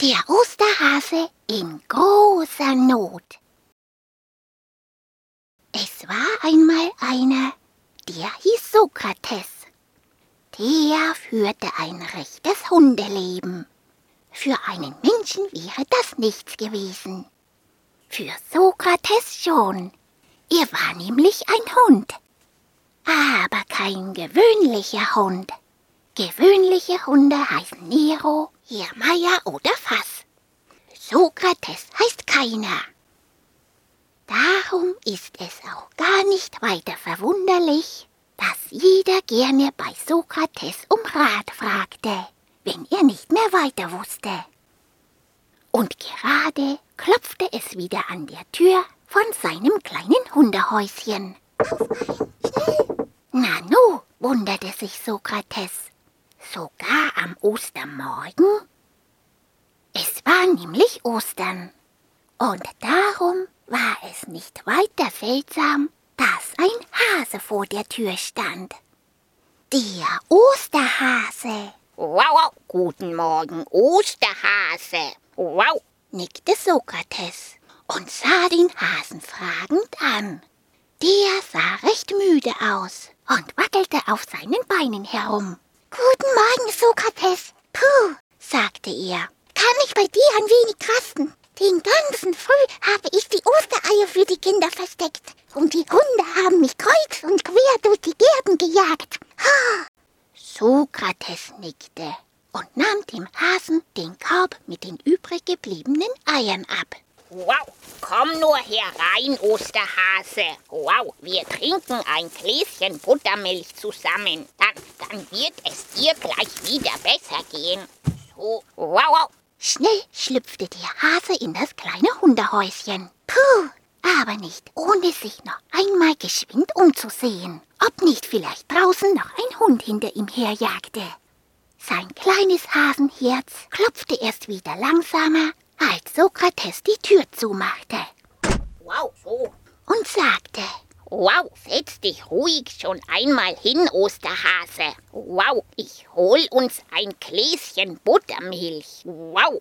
Der Osterhase in großer Not. Es war einmal einer, der hieß Sokrates. Der führte ein rechtes Hundeleben. Für einen Menschen wäre das nichts gewesen. Für Sokrates schon. Er war nämlich ein Hund. Aber kein gewöhnlicher Hund. Gewöhnliche Hunde heißen Nero, Jermeier oder Fass. Sokrates heißt keiner. Darum ist es auch gar nicht weiter verwunderlich, dass jeder gerne bei Sokrates um Rat fragte, wenn er nicht mehr weiter wusste. Und gerade klopfte es wieder an der Tür von seinem kleinen Hundehäuschen. Nanu, wunderte sich Sokrates, sogar am Ostermorgen? Es war nämlich Ostern. Und darum war es nicht weiter seltsam, dass ein Hase vor der Tür stand. Der Osterhase. Wow, wow, guten Morgen, Osterhase. Wow, nickte Sokrates und sah den Hasen fragend an. Der sah recht müde aus und wackelte auf seinen Beinen herum. Guten Morgen, Sokrates. Puh, sagte er. Kann ich bei dir ein wenig rasten? Den ganzen Früh habe ich die Ostereier für die Kinder versteckt. Und die Hunde haben mich kreuz und quer durch die Gärten gejagt. Ha! Sokrates nickte und nahm dem Hasen den Korb mit den übrig gebliebenen Eiern ab. Wow, komm nur herein, Osterhase. Wow, wir trinken ein Gläschen Buttermilch zusammen. Dann, dann wird es dir gleich wieder besser gehen. So, wow, wow. Schnell schlüpfte der Hase in das kleine Hundehäuschen. Puh, aber nicht ohne sich noch einmal geschwind umzusehen, ob nicht vielleicht draußen noch ein Hund hinter ihm herjagte. Sein kleines Hasenherz klopfte erst wieder langsamer, als Sokrates die Tür zumachte. Wow, so. Und sagte, Wow, setz dich ruhig schon einmal hin, Osterhase. Wow, ich hol uns ein Gläschen Buttermilch. Wow.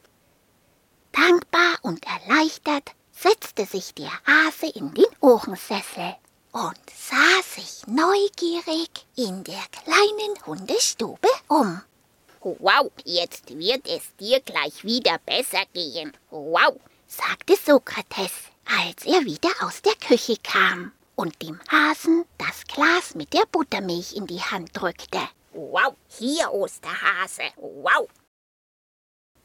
Dankbar und erleichtert setzte sich der Hase in den Ohrensessel und sah sich neugierig in der kleinen Hundestube um. Wow, jetzt wird es dir gleich wieder besser gehen. Wow, sagte Sokrates, als er wieder aus der Küche kam und dem Hasen das Glas mit der Buttermilch in die Hand drückte. Wow, hier, Osterhase. Wow.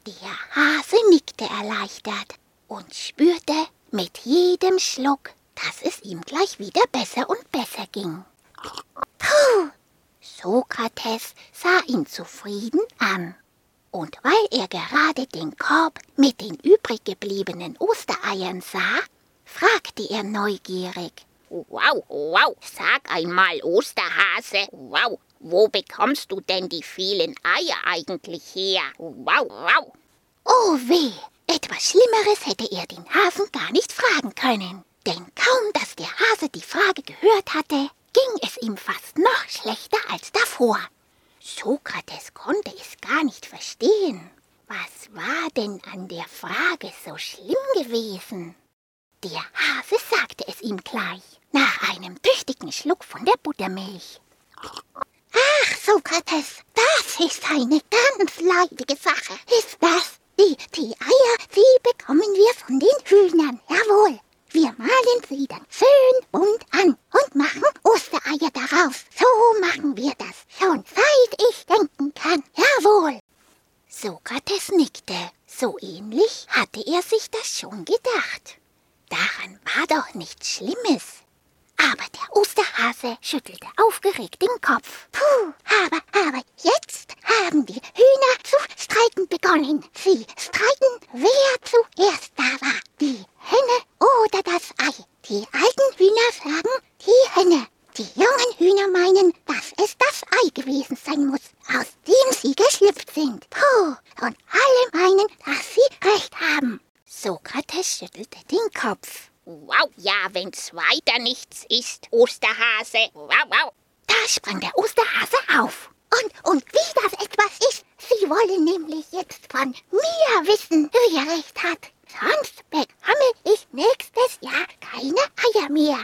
Der Hase nickte erleichtert und spürte mit jedem Schluck, dass es ihm gleich wieder besser und besser ging. Puh, Sokrates sah ihn zufrieden an. Und weil er gerade den Korb mit den übrig gebliebenen Ostereiern sah, fragte er neugierig. Wow, wow, sag einmal, Osterhase, wow, wo bekommst du denn die vielen Eier eigentlich her? Wow, wow. Oh weh, etwas Schlimmeres hätte er den Hasen gar nicht fragen können. Denn kaum, dass der Hase die Frage gehört hatte, ging es ihm fast noch schlechter als davor. Sokrates konnte es gar nicht verstehen. Was war denn an der Frage so schlimm gewesen? Der Hase sagte es ihm gleich, nach einem tüchtigen Schluck von der Buttermilch. Ach, Sokrates, das ist eine ganz leidige Sache. Ist das? Die, die Eier, die bekommen wir von den Hühnern, jawohl. Wir malen sie dann schön bunt an und machen Ostereier daraus. So machen wir das, schon seit ich denken kann. Jawohl. Sokrates nickte. So ähnlich hatte er sich das schon gedacht. Daran war doch nichts Schlimmes. Aber der Osterhase schüttelte aufgeregt den Kopf. Puh, aber, aber jetzt haben die Hühner zu streiten begonnen. Sie streiten, wer zuerst da war. Die Henne oder das Ei. Die alten Hühner sagen den Kopf. Wow, ja, wenn's weiter nichts ist, Osterhase. Wow, wow. Da sprang der Osterhase auf. Und, und wie das etwas ist, Sie wollen nämlich jetzt von mir wissen, wer recht hat. Sonst bekomme ich nächstes Jahr keine Eier mehr.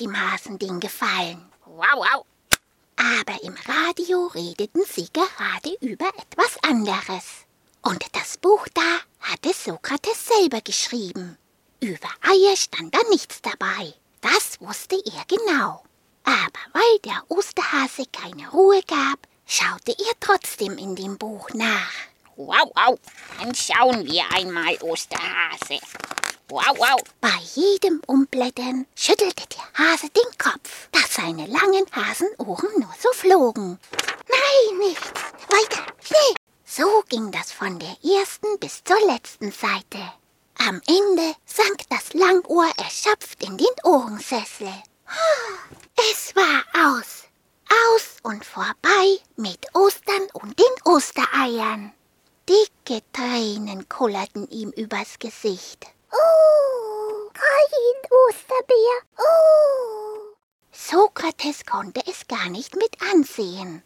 Dem Hasen den Gefallen. Wow, wow. Aber im Radio redeten sie gerade über etwas anderes. Und das Buch da hatte Sokrates selber geschrieben. Über Eier stand da nichts dabei. Das wusste er genau. Aber weil der Osterhase keine Ruhe gab, schaute er trotzdem in dem Buch nach. Wow, wow. Dann schauen wir einmal, Osterhase. Wow, wow. Bei jedem Umblättern schüttelte der Hase den Kopf, dass seine langen Hasenohren nur so flogen. Nein, nichts. Weiter, schnell. So ging das von der ersten bis zur letzten Seite. Am Ende sank das Langohr erschöpft in den Ohrensessel. Es war aus. Aus und vorbei mit Ostern und den Ostereiern. Dicke Tränen kullerten ihm übers Gesicht. Oh, kein Osterbär. Oh. Sokrates konnte es gar nicht mit ansehen.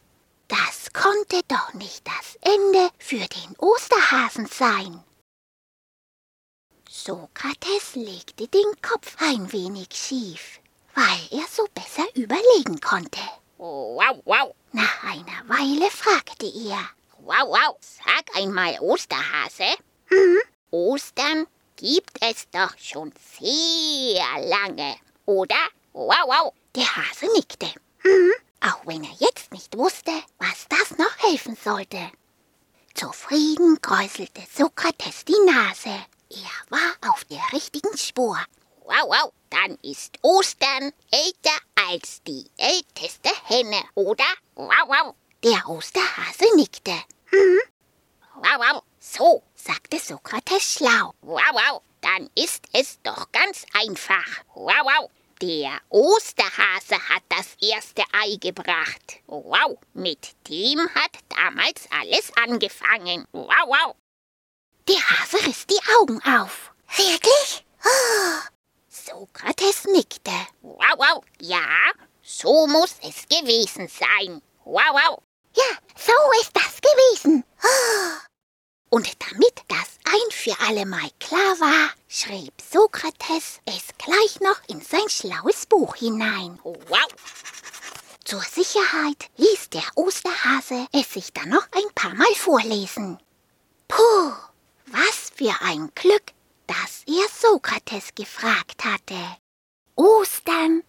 Das konnte doch nicht das Ende für den Osterhasen sein. Sokrates legte den Kopf ein wenig schief, weil er so besser überlegen konnte. Wow, wow. Nach einer Weile fragte er. Wow, wow. Sag einmal, Osterhase. Hm? Ostern gibt es doch schon sehr lange, oder? Wow, wow. Der Hase nickte. Hm? Auch wenn er jetzt nicht wusste, was das noch helfen sollte. Zufrieden kräuselte Sokrates die Nase. Er war auf der richtigen Spur. Wow, wow. Dann ist Ostern älter als die älteste Henne, oder? Wow, wow. Der Osterhase nickte. Hm? Wow, wow. So, sagte Sokrates schlau. Wow, wow. Dann ist es doch ganz einfach. Wow, wow. Der Osterhase hat das erste Ei gebracht. Wow, mit dem hat damals alles angefangen. Wow, wow. Der Hase riss die Augen auf. Wirklich? Oh. Sokrates nickte. Wow, wow. Ja, so muss es gewesen sein. Wow, wow. Ja, so ist das gewesen. Oh. Und damit das ein für allemal klar war, schrieb Sokrates es gleich noch in sein schlaues Buch hinein. Wow! Zur Sicherheit ließ der Osterhase es sich dann noch ein paar Mal vorlesen. Puh, was für ein Glück, dass er Sokrates gefragt hatte. Ostern